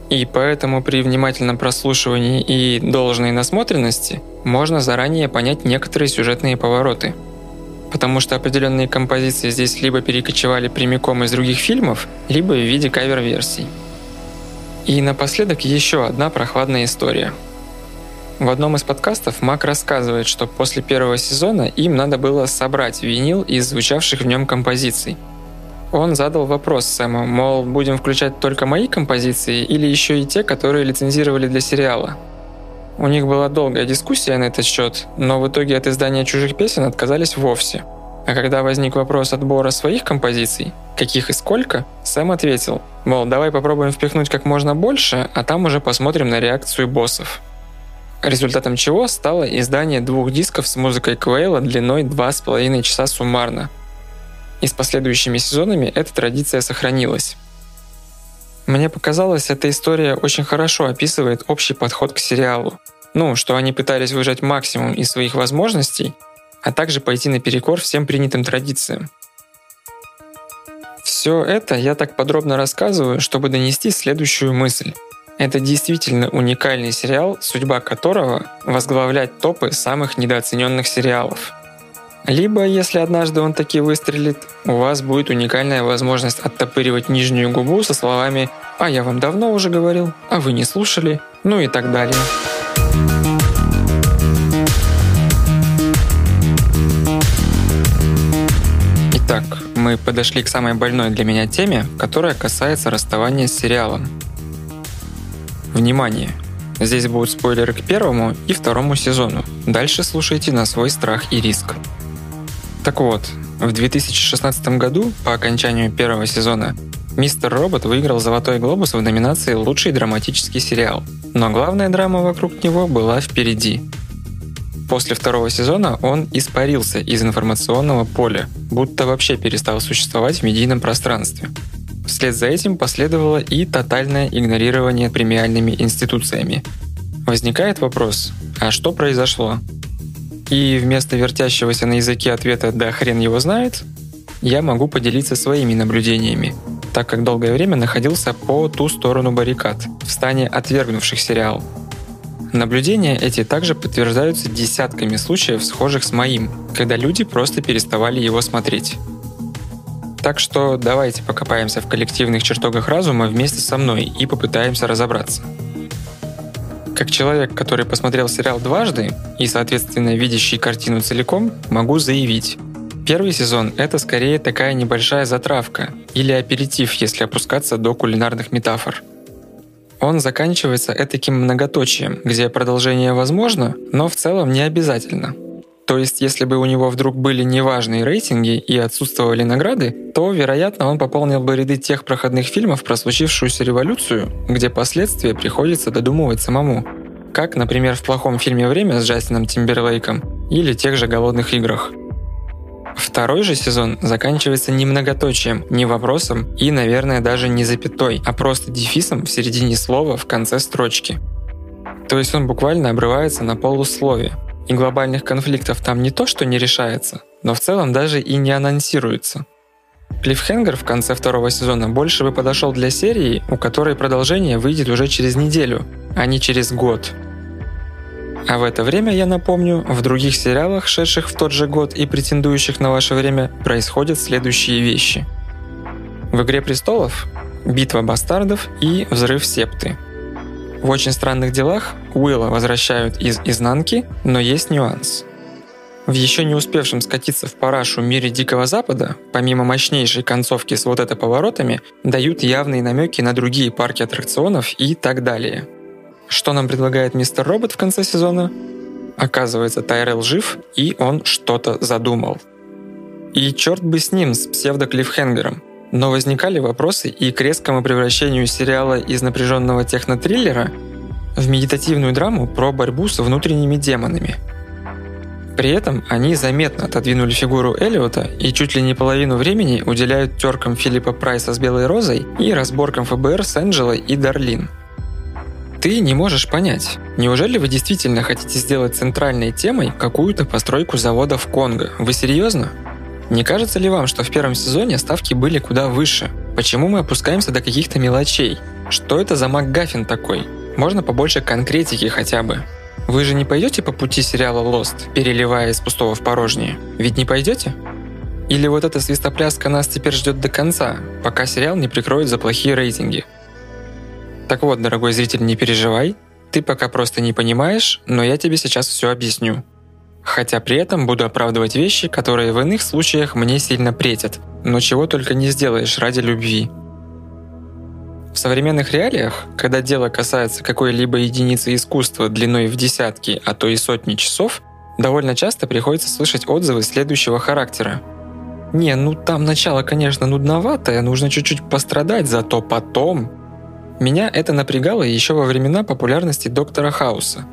Speaker 1: И поэтому при внимательном прослушивании и должной насмотренности можно заранее понять некоторые сюжетные повороты – потому что определенные композиции здесь либо перекочевали прямиком из других фильмов, либо в виде кавер-версий. И напоследок еще одна прохладная история. В одном из подкастов Мак рассказывает, что после первого сезона им надо было собрать винил из звучавших в нем композиций. Он задал вопрос Сэму, мол, будем включать только мои композиции или еще и те, которые лицензировали для сериала – у них была долгая дискуссия на этот счет, но в итоге от издания чужих песен отказались вовсе. А когда возник вопрос отбора своих композиций, каких и сколько, Сэм ответил, мол, давай попробуем впихнуть как можно больше, а там уже посмотрим на реакцию боссов. Результатом чего стало издание двух дисков с музыкой Квейла длиной 2,5 часа суммарно. И с последующими сезонами эта традиция сохранилась. Мне показалось, эта история очень хорошо описывает общий подход к сериалу. Ну, что они пытались выжать максимум из своих возможностей, а также пойти наперекор всем принятым традициям. Все это я так подробно рассказываю, чтобы донести следующую мысль. Это действительно уникальный сериал, судьба которого – возглавлять топы самых недооцененных сериалов – либо, если однажды он таки выстрелит, у вас будет уникальная возможность оттопыривать нижнюю губу со словами «А я вам давно уже говорил, а вы не слушали», ну и так далее. Итак, мы подошли к самой больной для меня теме, которая касается расставания с сериалом. Внимание! Здесь будут спойлеры к первому и второму сезону. Дальше слушайте на свой страх и риск. Так вот, в 2016 году, по окончанию первого сезона, «Мистер Робот» выиграл «Золотой глобус» в номинации «Лучший драматический сериал». Но главная драма вокруг него была впереди. После второго сезона он испарился из информационного поля, будто вообще перестал существовать в медийном пространстве. Вслед за этим последовало и тотальное игнорирование премиальными институциями. Возникает вопрос, а что произошло? И вместо вертящегося на языке ответа «да хрен его знает», я могу поделиться своими наблюдениями, так как долгое время находился по ту сторону баррикад, в стане отвергнувших сериал. Наблюдения эти также подтверждаются десятками случаев, схожих с моим, когда люди просто переставали его смотреть. Так что давайте покопаемся в коллективных чертогах разума вместе со мной и попытаемся разобраться. Как человек, который посмотрел сериал дважды и, соответственно, видящий картину целиком, могу заявить, Первый сезон — это скорее такая небольшая затравка или аперитив, если опускаться до кулинарных метафор. Он заканчивается этаким многоточием, где продолжение возможно, но в целом не обязательно. То есть, если бы у него вдруг были неважные рейтинги и отсутствовали награды, то, вероятно, он пополнил бы ряды тех проходных фильмов про случившуюся революцию, где последствия приходится додумывать самому. Как, например, в плохом фильме «Время» с Джастином Тимберлейком или тех же «Голодных играх». Второй же сезон заканчивается не многоточием, не вопросом и, наверное, даже не запятой, а просто дефисом в середине слова в конце строчки. То есть он буквально обрывается на полусловие. И глобальных конфликтов там не то, что не решается, но в целом даже и не анонсируется. Клиффхенгер в конце второго сезона больше бы подошел для серии, у которой продолжение выйдет уже через неделю, а не через год – а в это время, я напомню, в других сериалах, шедших в тот же год и претендующих на ваше время, происходят следующие вещи. В «Игре престолов» — битва бастардов и взрыв септы. В «Очень странных делах» Уилла возвращают из изнанки, но есть нюанс. В еще не успевшем скатиться в парашу мире Дикого Запада, помимо мощнейшей концовки с вот это поворотами, дают явные намеки на другие парки аттракционов и так далее – что нам предлагает мистер Робот в конце сезона? Оказывается, Тайрел жив, и он что-то задумал. И черт бы с ним, с псевдо-клиффхенгером. Но возникали вопросы и к резкому превращению сериала из напряженного технотриллера в медитативную драму про борьбу с внутренними демонами. При этом они заметно отодвинули фигуру Эллиота и чуть ли не половину времени уделяют теркам Филиппа Прайса с Белой Розой и разборкам ФБР с Энджелой и Дарлин – ты не можешь понять, неужели вы действительно хотите сделать центральной темой какую-то постройку завода в Конго? Вы серьезно? Не кажется ли вам, что в первом сезоне ставки были куда выше? Почему мы опускаемся до каких-то мелочей? Что это за МакГаффин такой? Можно побольше конкретики хотя бы. Вы же не пойдете по пути сериала Lost, переливая из пустого в порожнее? Ведь не пойдете? Или вот эта свистопляска нас теперь ждет до конца, пока сериал не прикроет за плохие рейтинги? Так вот, дорогой зритель, не переживай, ты пока просто не понимаешь, но я тебе сейчас все объясню. Хотя при этом буду оправдывать вещи, которые в иных случаях мне сильно претят, но чего только не сделаешь ради любви. В современных реалиях, когда дело касается какой-либо единицы искусства длиной в десятки, а то и сотни часов, довольно часто приходится слышать отзывы следующего характера. Не, ну там начало, конечно, нудноватое, нужно чуть-чуть пострадать, зато потом меня это напрягало еще во времена популярности доктора Хауса,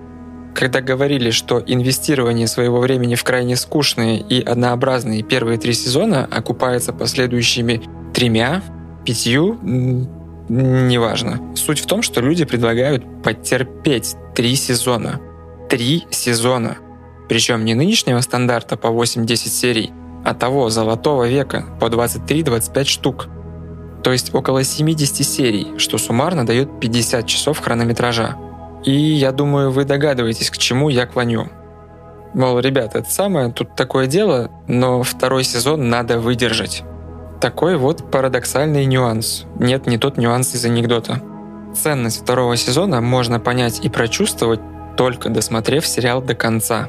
Speaker 1: когда говорили, что инвестирование своего времени в крайне скучные и однообразные первые три сезона окупается последующими тремя, пятью, неважно. Суть в том, что люди предлагают потерпеть три сезона. Три сезона. Причем не нынешнего стандарта по 8-10 серий, а того золотого века по 23-25 штук – то есть около 70 серий, что суммарно дает 50 часов хронометража. И я думаю, вы догадываетесь, к чему я клоню. Мол, ребята, это самое, тут такое дело, но второй сезон надо выдержать. Такой вот парадоксальный нюанс. Нет, не тот нюанс из анекдота. Ценность второго сезона можно понять и прочувствовать, только досмотрев сериал до конца.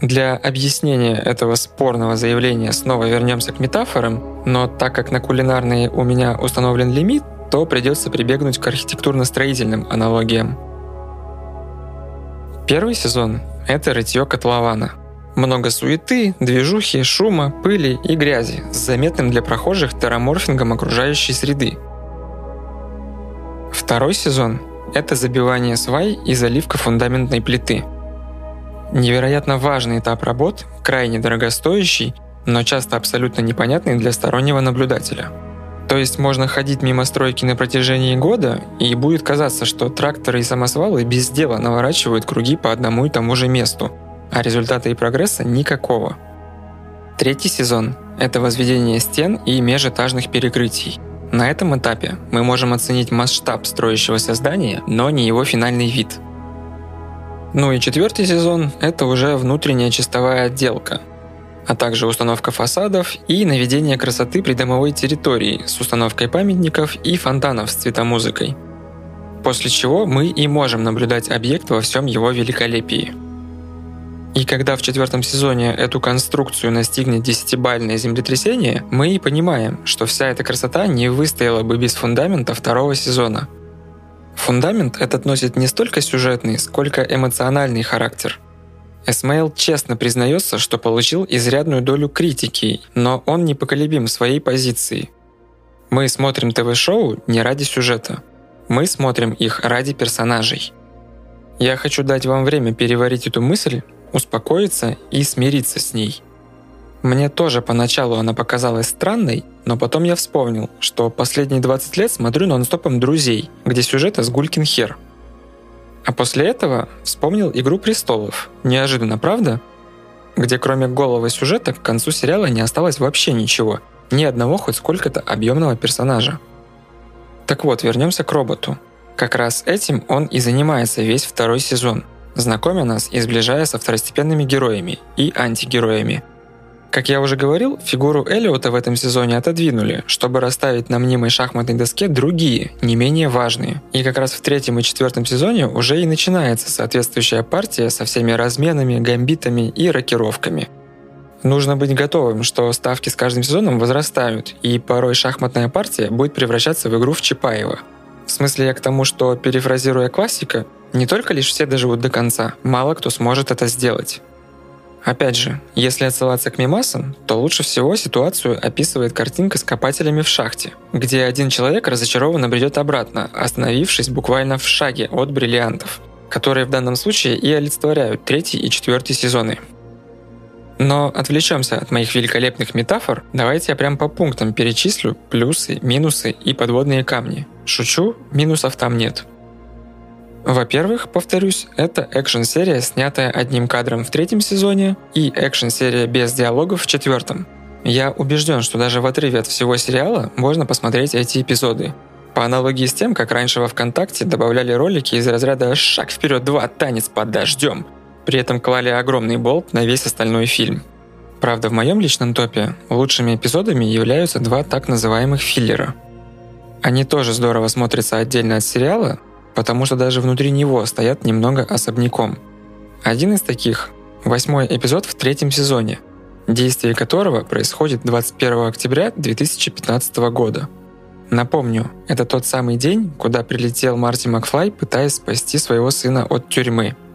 Speaker 1: Для объяснения этого спорного заявления снова вернемся к метафорам, но так как на кулинарные у меня установлен лимит, то придется прибегнуть к архитектурно-строительным аналогиям. Первый сезон — это рытье котлована. Много суеты, движухи, шума, пыли и грязи с заметным для прохожих тераморфингом окружающей среды. Второй сезон — это забивание свай и заливка фундаментной плиты — Невероятно важный этап работ, крайне дорогостоящий, но часто абсолютно непонятный для стороннего наблюдателя. То есть можно ходить мимо стройки на протяжении года, и будет казаться, что тракторы и самосвалы без дела наворачивают круги по одному и тому же месту. а результата и прогресса никакого. Третий сезон – это возведение стен и межэтажных перекрытий. На этом этапе мы можем оценить масштаб строящегося здания, но не его финальный вид. Ну и четвертый сезон – это уже внутренняя чистовая отделка, а также установка фасадов и наведение красоты придомовой территории с установкой памятников и фонтанов с цветомузыкой. После чего мы и можем наблюдать объект во всем его великолепии – и когда в четвертом сезоне эту конструкцию настигнет десятибальное землетрясение, мы и понимаем, что вся эта красота не выстояла бы без фундамента второго сезона. Фундамент этот носит не столько сюжетный, сколько эмоциональный характер. Эсмейл честно признается, что получил изрядную долю критики, но он непоколебим в своей позиции. Мы смотрим ТВ-шоу не ради сюжета. Мы смотрим их ради персонажей. Я хочу дать вам время переварить эту мысль, успокоиться и смириться с ней. Мне тоже поначалу она показалась странной, но потом я вспомнил, что последние 20 лет смотрю нон-стопом «Друзей», где сюжет из Гулькин хер. А после этого вспомнил «Игру престолов». Неожиданно, правда? Где кроме голого сюжета к концу сериала не осталось вообще ничего. Ни одного хоть сколько-то объемного персонажа. Так вот, вернемся к роботу. Как раз этим он и занимается весь второй сезон – знакомя нас и сближая со второстепенными героями и антигероями. Как я уже говорил, фигуру Элиота в этом сезоне отодвинули, чтобы расставить на мнимой шахматной доске другие, не менее важные. И как раз в третьем и четвертом сезоне уже и начинается соответствующая партия со всеми разменами, гамбитами и рокировками. Нужно быть готовым, что ставки с каждым сезоном возрастают, и порой шахматная партия будет превращаться в игру в Чапаева. В смысле я к тому, что, перефразируя классика, не только лишь все доживут до конца, мало кто сможет это сделать. Опять же, если отсылаться к мемасам, то лучше всего ситуацию описывает картинка с копателями в шахте, где один человек разочарованно бредет обратно, остановившись буквально в шаге от бриллиантов, которые в данном случае и олицетворяют третий и четвертый сезоны. Но отвлечемся от моих великолепных метафор, давайте я прям по пунктам перечислю плюсы, минусы и подводные камни. Шучу, минусов там нет – во-первых, повторюсь, это экшн-серия, снятая одним кадром в третьем сезоне, и экшн-серия без диалогов в четвертом. Я убежден, что даже в отрыве от всего сериала можно посмотреть эти эпизоды. По аналогии с тем, как раньше во ВКонтакте добавляли ролики из разряда «Шаг вперед, два, танец под дождем», при этом клали огромный болт на весь остальной фильм. Правда, в моем личном топе лучшими эпизодами являются два так называемых филлера. Они тоже здорово смотрятся отдельно от сериала, потому что даже внутри него стоят немного особняком. Один из таких – восьмой эпизод в третьем сезоне, действие которого происходит 21 октября 2015 года. Напомню, это тот самый день, куда прилетел Марти Макфлай, пытаясь спасти своего сына от тюрьмы –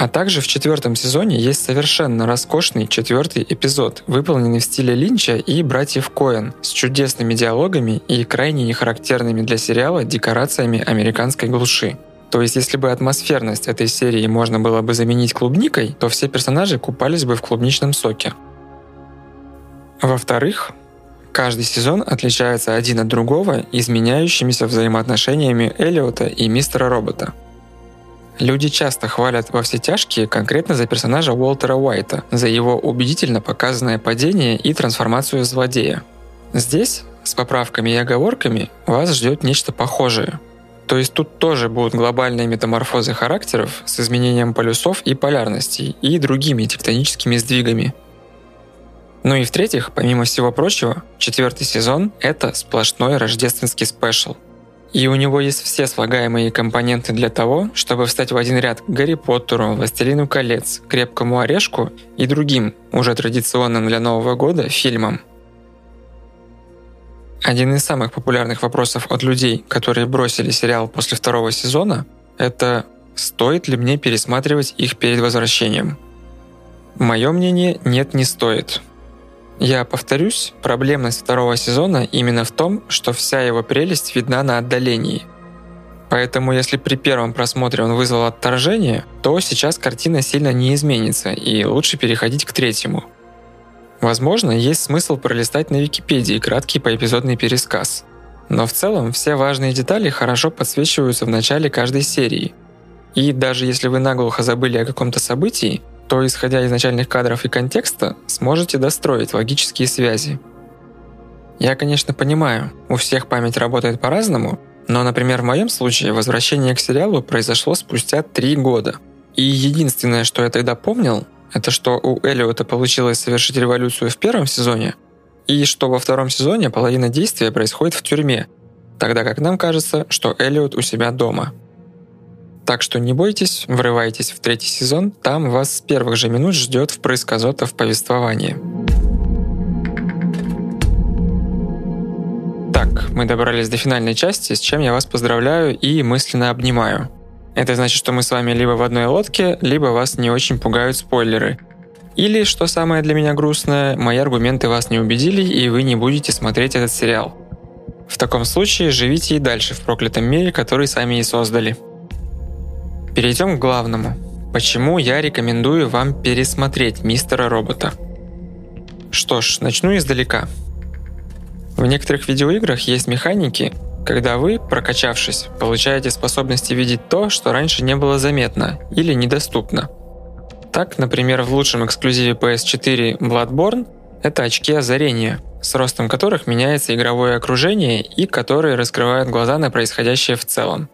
Speaker 1: а также в четвертом сезоне есть совершенно роскошный четвертый эпизод, выполненный в стиле Линча и братьев Коэн, с чудесными диалогами и крайне нехарактерными для сериала декорациями американской глуши. То есть, если бы атмосферность этой серии можно было бы заменить клубникой, то все персонажи купались бы в клубничном соке. Во-вторых, каждый сезон отличается один от другого изменяющимися взаимоотношениями Эллиота и Мистера Робота – Люди часто хвалят во все тяжкие конкретно за персонажа Уолтера Уайта, за его убедительно показанное падение и трансформацию злодея. Здесь, с поправками и оговорками, вас ждет нечто похожее. То есть тут тоже будут глобальные метаморфозы характеров с изменением полюсов и полярностей и другими тектоническими сдвигами. Ну и в-третьих, помимо всего прочего, четвертый сезон — это сплошной рождественский спешл — и у него есть все слагаемые компоненты для того, чтобы встать в один ряд к Гарри Поттеру, Властелину колец, Крепкому орешку и другим, уже традиционным для Нового года, фильмам. Один из самых популярных вопросов от людей, которые бросили сериал после второго сезона, это «Стоит ли мне пересматривать их перед возвращением?» Мое мнение – нет, не стоит – я повторюсь, проблемность второго сезона именно в том, что вся его прелесть видна на отдалении. Поэтому если при первом просмотре он вызвал отторжение, то сейчас картина сильно не изменится и лучше переходить к третьему. Возможно, есть смысл пролистать на Википедии краткий поэпизодный пересказ. Но в целом все важные детали хорошо подсвечиваются в начале каждой серии. И даже если вы наглухо забыли о каком-то событии, то, исходя из начальных кадров и контекста, сможете достроить логические связи. Я, конечно, понимаю, у всех память работает по-разному, но, например, в моем случае возвращение к сериалу произошло спустя три года. И единственное, что я тогда помнил, это что у Эллиота получилось совершить революцию в первом сезоне, и что во втором сезоне половина действия происходит в тюрьме, тогда как нам кажется, что Эллиот у себя дома. Так что не бойтесь, врывайтесь в третий сезон, там вас с первых же минут ждет впрыск азота в повествовании. Так, мы добрались до финальной части, с чем я вас поздравляю и мысленно обнимаю. Это значит, что мы с вами либо в одной лодке, либо вас не очень пугают спойлеры. Или, что самое для меня грустное, мои аргументы вас не убедили, и вы не будете смотреть этот сериал. В таком случае живите и дальше в проклятом мире, который сами и создали. Перейдем к главному. Почему я рекомендую вам пересмотреть Мистера Робота? Что ж, начну издалека. В некоторых видеоиграх есть механики, когда вы, прокачавшись, получаете способности видеть то, что раньше не было заметно или недоступно. Так, например, в лучшем эксклюзиве PS4 Bloodborne это очки озарения, с ростом которых меняется игровое окружение и которые раскрывают глаза на происходящее в целом.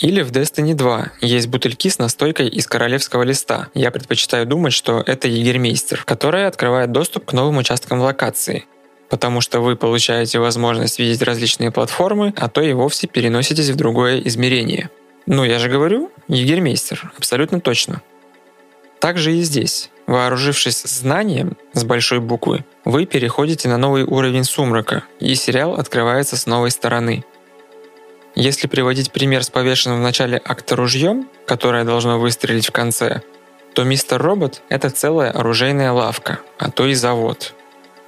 Speaker 1: Или в Destiny 2 есть бутыльки с настойкой из королевского листа. Я предпочитаю думать, что это егермейстер, которая открывает доступ к новым участкам локации – потому что вы получаете возможность видеть различные платформы, а то и вовсе переноситесь в другое измерение. Ну, я же говорю, егермейстер, абсолютно точно. Также и здесь. Вооружившись знанием с большой буквы, вы переходите на новый уровень сумрака, и сериал открывается с новой стороны. Если приводить пример с повешенным в начале акта ружьем, которое должно выстрелить в конце, то мистер Робот — это целая оружейная лавка, а то и завод,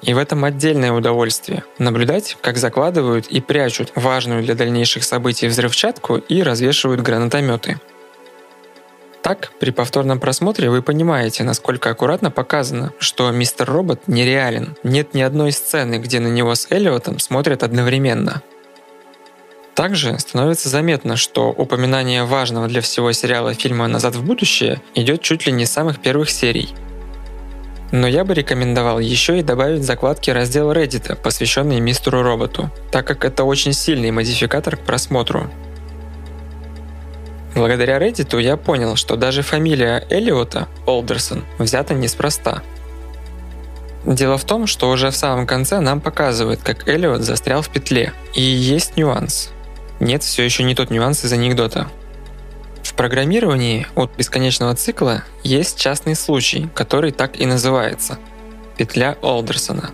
Speaker 1: и в этом отдельное удовольствие – наблюдать, как закладывают и прячут важную для дальнейших событий взрывчатку и развешивают гранатометы. Так, при повторном просмотре вы понимаете, насколько аккуратно показано, что мистер Робот нереален. Нет ни одной сцены, где на него с Эллиотом смотрят одновременно. Также становится заметно, что упоминание важного для всего сериала фильма «Назад в будущее» идет чуть ли не с самых первых серий – но я бы рекомендовал еще и добавить закладки раздел Reddit, посвященный мистеру роботу, так как это очень сильный модификатор к просмотру. Благодаря Reddit я понял, что даже фамилия Эллиота, Олдерсон, взята неспроста. Дело в том, что уже в самом конце нам показывают, как Эллиот застрял в петле. И есть нюанс. Нет, все еще не тот нюанс из анекдота. В программировании от бесконечного цикла есть частный случай, который так и называется – петля Олдерсона.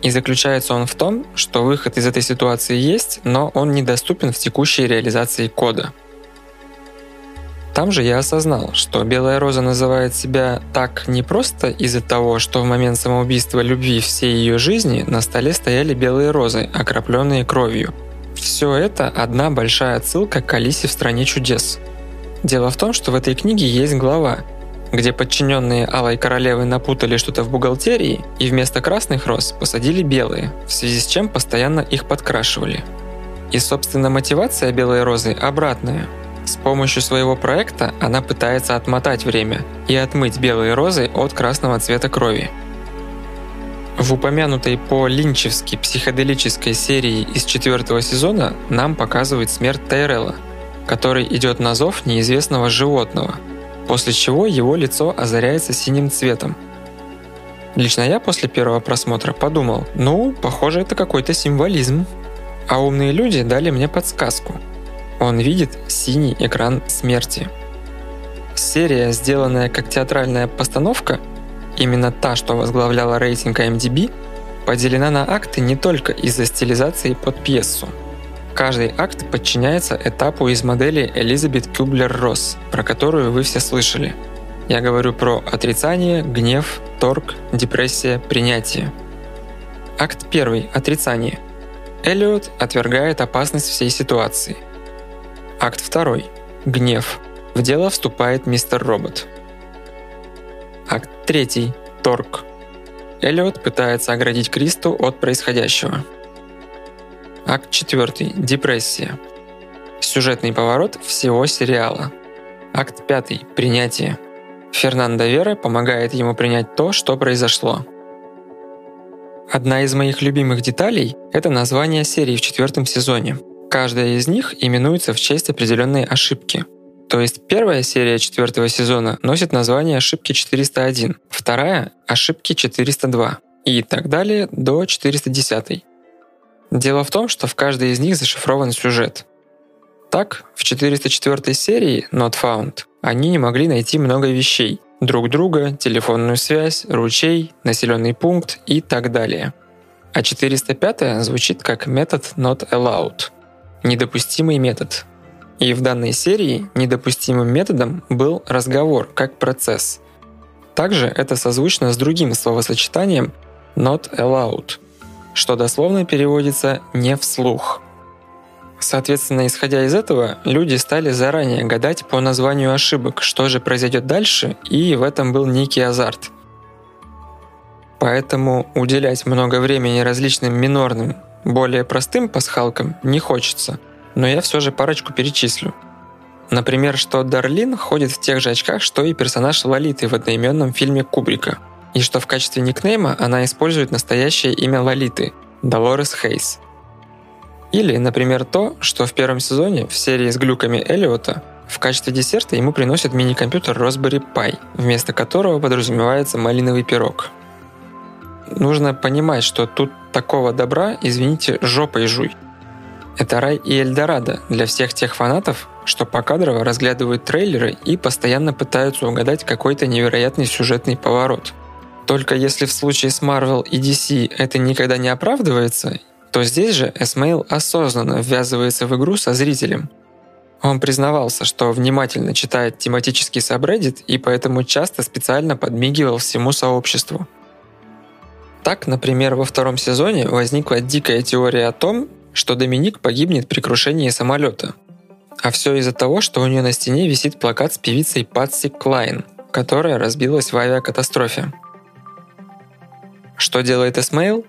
Speaker 1: И заключается он в том, что выход из этой ситуации есть, но он недоступен в текущей реализации кода. Там же я осознал, что Белая Роза называет себя так не просто из-за того, что в момент самоубийства любви всей ее жизни на столе стояли белые розы, окропленные кровью – все это одна большая отсылка к Алисе в стране чудес. Дело в том, что в этой книге есть глава, где подчиненные Алой Королевы напутали что-то в бухгалтерии и вместо красных роз посадили белые, в связи с чем постоянно их подкрашивали. И, собственно, мотивация Белой Розы обратная. С помощью своего проекта она пытается отмотать время и отмыть белые розы от красного цвета крови – в упомянутой по-линчевски психоделической серии из четвертого сезона нам показывают смерть Тайрелла, который идет на зов неизвестного животного, после чего его лицо озаряется синим цветом. Лично я после первого просмотра подумал, ну, похоже, это какой-то символизм. А умные люди дали мне подсказку. Он видит синий экран смерти. Серия, сделанная как театральная постановка – Именно та, что возглавляла рейтинг IMDb, поделена на акты не только из-за стилизации под пьесу. Каждый акт подчиняется этапу из модели Элизабет Кюблер-Росс, про которую вы все слышали. Я говорю про отрицание, гнев, торг, депрессия, принятие. Акт первый – отрицание. Эллиот отвергает опасность всей ситуации. Акт второй – гнев. В дело вступает мистер Робот – 3. Торг. Эллиот пытается оградить Кристу от происходящего. Акт 4. Депрессия. Сюжетный поворот всего сериала. Акт 5. Принятие. Фернандо Вера помогает ему принять то, что произошло. Одна из моих любимых деталей – это название серии в четвертом сезоне. Каждая из них именуется в честь определенной ошибки. То есть первая серия четвертого сезона носит название ошибки 401, вторая – ошибки 402 и так далее до 410. Дело в том, что в каждой из них зашифрован сюжет. Так, в 404 серии Not Found они не могли найти много вещей – друг друга, телефонную связь, ручей, населенный пункт и так далее. А 405 звучит как метод not allowed – недопустимый метод. И в данной серии недопустимым методом был разговор как процесс. Также это созвучно с другим словосочетанием not allowed, что дословно переводится «не вслух». Соответственно, исходя из этого, люди стали заранее гадать по названию ошибок, что же произойдет дальше, и в этом был некий азарт. Поэтому уделять много времени различным минорным, более простым пасхалкам не хочется, но я все же парочку перечислю. Например, что Дарлин ходит в тех же очках, что и персонаж Лолиты в одноименном фильме Кубрика, и что в качестве никнейма она использует настоящее имя Лолиты – Долорес Хейс – или, например, то, что в первом сезоне в серии с глюками Эллиота в качестве десерта ему приносят мини-компьютер Raspberry Pi, вместо которого подразумевается малиновый пирог. Нужно понимать, что тут такого добра, извините, жопой жуй. Это рай и Эльдорадо для всех тех фанатов, что покадрово разглядывают трейлеры и постоянно пытаются угадать какой-то невероятный сюжетный поворот. Только если в случае с Marvel и DC это никогда не оправдывается, то здесь же Эсмейл осознанно ввязывается в игру со зрителем. Он признавался, что внимательно читает тематический сабреддит и поэтому часто специально подмигивал всему сообществу. Так, например, во втором сезоне возникла дикая теория о том, что Доминик погибнет при крушении самолета. А все из-за того, что у нее на стене висит плакат с певицей Патси Клайн, которая разбилась в авиакатастрофе. Что делает Эсмейл?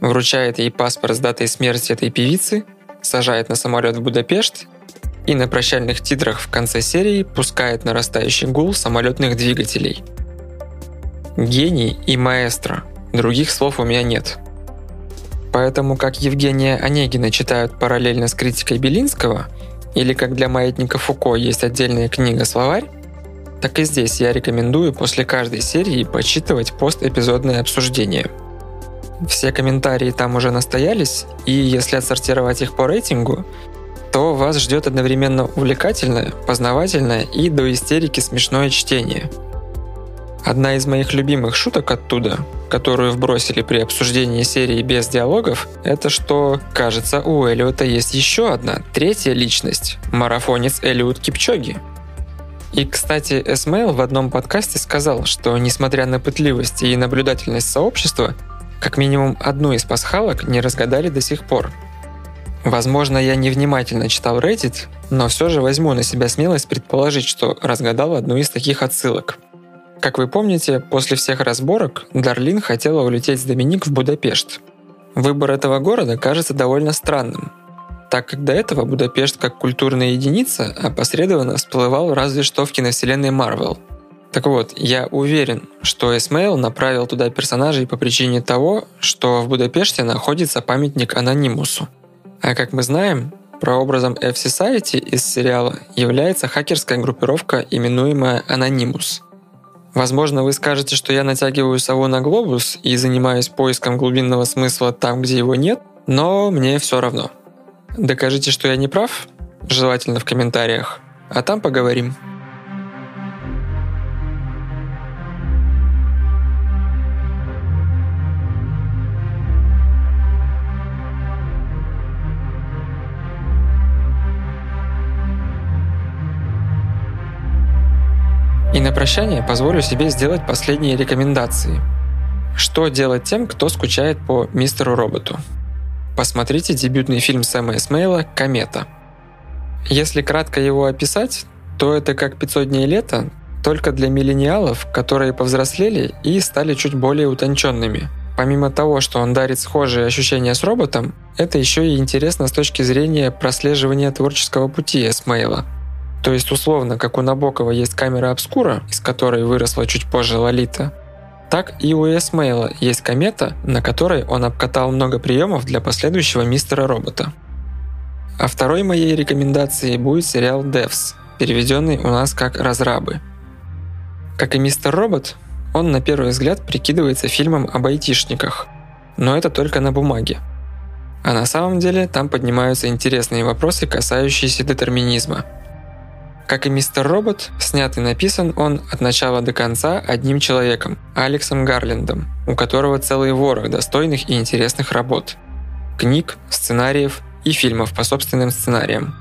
Speaker 1: вручает ей паспорт с датой смерти этой певицы, сажает на самолет в Будапешт и на прощальных титрах в конце серии пускает нарастающий гул самолетных двигателей. Гений и маэстро. Других слов у меня нет. Поэтому как Евгения Онегина читают параллельно с критикой Белинского, или как для маятника Фуко есть отдельная книга-словарь, так и здесь я рекомендую после каждой серии почитывать постэпизодное обсуждение – все комментарии там уже настоялись, и если отсортировать их по рейтингу, то вас ждет одновременно увлекательное, познавательное и до истерики смешное чтение. Одна из моих любимых шуток оттуда, которую вбросили при обсуждении серии без диалогов, это что, кажется, у Элиота есть еще одна, третья личность – марафонец Элиот Кипчоги. И, кстати, Эсмейл в одном подкасте сказал, что, несмотря на пытливость и наблюдательность сообщества, как минимум одну из пасхалок не разгадали до сих пор. Возможно, я невнимательно читал Reddit, но все же возьму на себя смелость предположить, что разгадал одну из таких отсылок. Как вы помните, после всех разборок Дарлин хотела улететь с Доминик в Будапешт. Выбор этого города кажется довольно странным, так как до этого Будапешт как культурная единица опосредованно всплывал разве что в киновселенной Марвел – так вот, я уверен, что Эсмейл направил туда персонажей по причине того, что в Будапеште находится памятник Анонимусу. А как мы знаем, прообразом F-Society из сериала является хакерская группировка, именуемая Анонимус. Возможно, вы скажете, что я натягиваю сову на глобус и занимаюсь поиском глубинного смысла там, где его нет, но мне все равно. Докажите, что я не прав, желательно в комментариях, а там поговорим. И на прощание позволю себе сделать последние рекомендации. Что делать тем, кто скучает по мистеру роботу? Посмотрите дебютный фильм Сэма Эсмейла «Комета». Если кратко его описать, то это как «500 дней лета», только для миллениалов, которые повзрослели и стали чуть более утонченными. Помимо того, что он дарит схожие ощущения с роботом, это еще и интересно с точки зрения прослеживания творческого пути Эсмейла – То есть условно, как у Набокова есть камера обскура, из которой выросла чуть позже Лолита, так и у Эсмейла есть комета, на которой он обкатал много приемов для последующего мистера робота. А второй моей рекомендацией будет сериал Devs, переведенный у нас как «Разрабы». Как и мистер робот, он на первый взгляд прикидывается фильмом об айтишниках, но это только на бумаге. А на самом деле там поднимаются интересные вопросы, касающиеся детерминизма. Как и мистер робот, снят и написан он от начала до конца одним человеком, Алексом Гарлендом, у которого целый ворох достойных и интересных работ. Книг, сценариев и фильмов по собственным сценариям.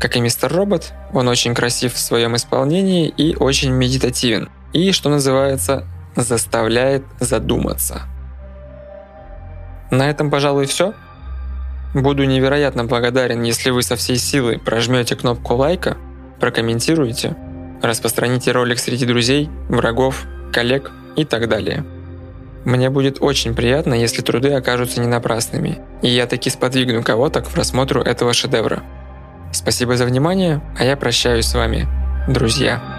Speaker 1: Как и мистер робот, он очень красив в своем исполнении и очень медитативен. И, что называется, заставляет задуматься. На этом, пожалуй, все. Буду невероятно благодарен, если вы со всей силы прожмете кнопку лайка, прокомментируете, распространите ролик среди друзей, врагов, коллег и так далее. Мне будет очень приятно, если труды окажутся не напрасными, и я таки сподвигну кого-то к просмотру этого шедевра. Спасибо за внимание, а я прощаюсь с вами, друзья.